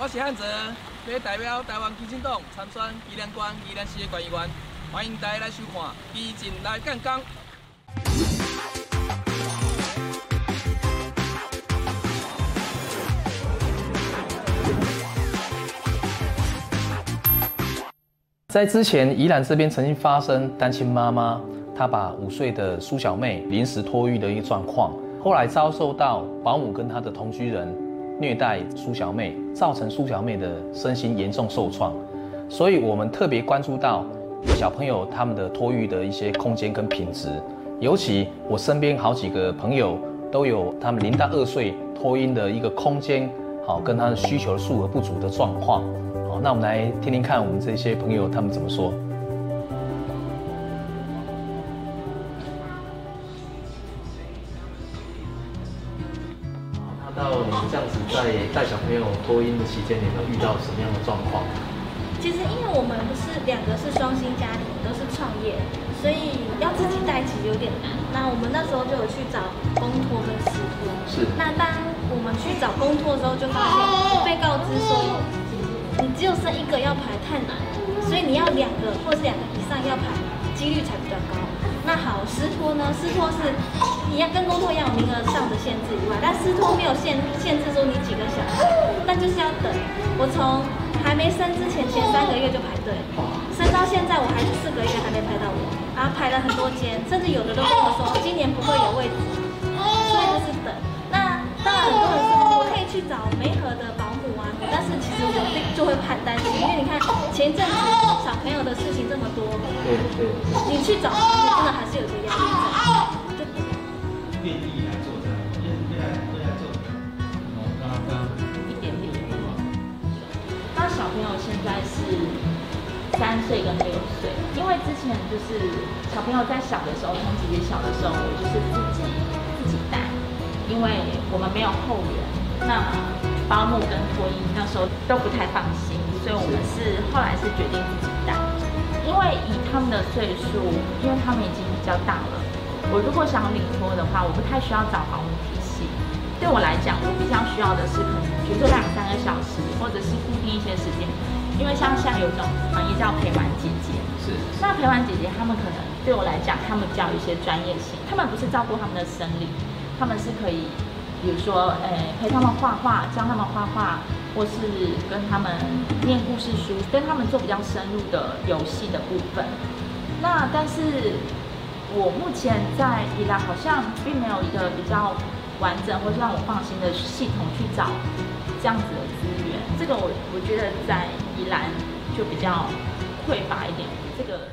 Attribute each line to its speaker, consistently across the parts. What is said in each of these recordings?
Speaker 1: 我是汉泽，要代表台湾基进党参选宜兰县宜兰市的县议员，欢迎大家来收看《基进来赣江》。在之前，宜兰这边曾经发生单亲妈妈，她把五岁的苏小妹临时托育的一个状况，后来遭受到保姆跟她的同居人虐待苏小妹，造成苏小妹的身心严重受创，所以我们特别关注到小朋友他们的托育的一些空间跟品质，尤其我身边好几个朋友都有他们零到二岁托婴的一个空间，好跟他的需求数额不足的状况。好那我们来听听看，我们这些朋友他们怎么说。到你们这样子在带小朋友托婴的期间，你们遇到什么样的状况？
Speaker 2: 其实因为我们是两个是双薪家庭，都是创业，所以要自己带其实有点难。那我们那时候就有去找公托跟私托。
Speaker 1: 是。那当
Speaker 2: 我们去找公托的时候，就发现被告知说。你只有生一个要排太难，所以你要两个或是两个以上要排，几率才比较高。那好，私托呢？私托是你要跟公托一样有名额上的限制以外，但私托没有限限制说你几个小孩，但就是要等。我从还没生之前前三个月就排队，生到现在我还是四个月还没排到我，然后排了很多间，甚至有的都跟我说今年不会有位置，所以就是等。那当然很多人说我可以去找梅河的前一阵子小朋友的事情这么多，对对，你去找，真的还是有些压力在。愿意来做的，愿意来来做。一点点。那小朋友现在是三岁跟六岁，因为之前就是小朋友在小的时候，从姐姐小的时候，我就是自己自己带，因为我们没有后援，那。保姆跟托婴那时候都不太放心，所以我们是后来是决定自己带。因为以他们的岁数，因为他们已经比较大了，我如果想领托的话，我不太需要找保姆体系。对我来讲，我比较需要的是可能，比如说两三个小时，或者是固定一些时间。因为像现在有一种行业叫陪玩姐姐，是。那陪玩姐姐他们可能对我来讲，他们比较有一些专业性，他们不是照顾他们的生理，他们是可以。比如说，诶，陪他们画画，教他们画画，或是跟他们念故事书，跟他们做比较深入的游戏的部分。那但是，我目前在宜兰好像并没有一个比较完整或是让我放心的系统去找这样子的资源。这个我我觉得在宜兰就比较匮乏一点。这个。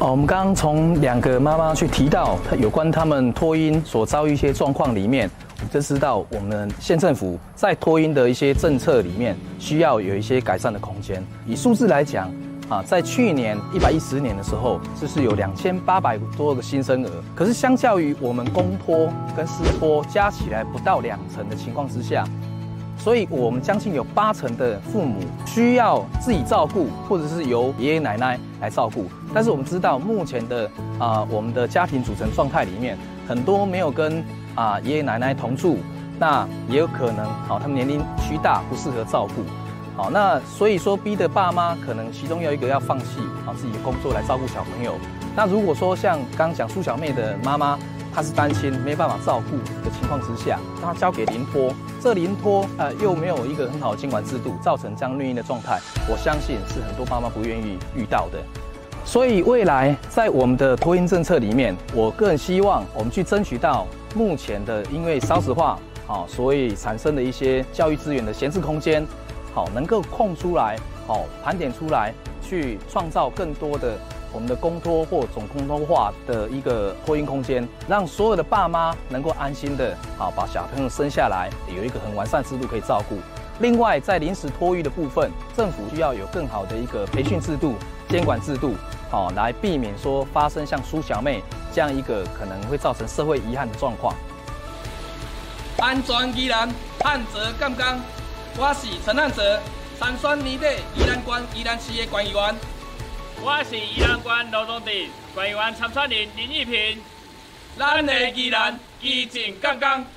Speaker 1: 哦，我们刚刚从两个妈妈去提到有关他们托婴所遭遇一些状况里面。我们就知道我们县政府在托婴的一些政策里面需要有一些改善的空间。以数字来讲，啊，在去年一百一十年的时候，就是有两千八百多个新生儿。可是相较于我们公托跟私托加起来不到两成的情况之下，所以我们将近有八成的父母需要自己照顾，或者是由爷爷奶奶来照顾。但是我们知道目前的啊，我们的家庭组成状态里面，很多没有跟啊，爷爷奶奶同住，那也有可能，好，他们年龄虚大，不适合照顾，好，那所以说逼的爸妈可能其中有一个要放弃啊自己的工作来照顾小朋友。那如果说像刚讲苏小妹的妈妈，他是单亲，没办法照顾的情况之下，他交给临托，这临托呃又没有一个很好的监管制度，造成这样虐婴的状态，我相信是很多爸妈不愿意遇到的。所以未来在我们的托婴政策里面，我个人希望我们去争取到。目前的因为少子化，好，所以产生的一些教育资源的闲置空间，好，能够空出来，好，盘点出来，去创造更多的我们的公托或总公托化的一个托婴空间，让所有的爸妈能够安心的，好，把小朋友生下来，有一个很完善制度可以照顾。另外，在临时托育的部分，政府需要有更好的一个培训制度、监管制度，好，来避免说发生像苏小妹。这样一个可能会造成社会遗憾的状况。安全依然，汉泽洛江，我是陈汉泽，参选年底宜兰县宜兰市的县议员。
Speaker 3: 我是宜兰县罗东镇官员参选人林义平。
Speaker 1: 咱的宜兰基进洛江。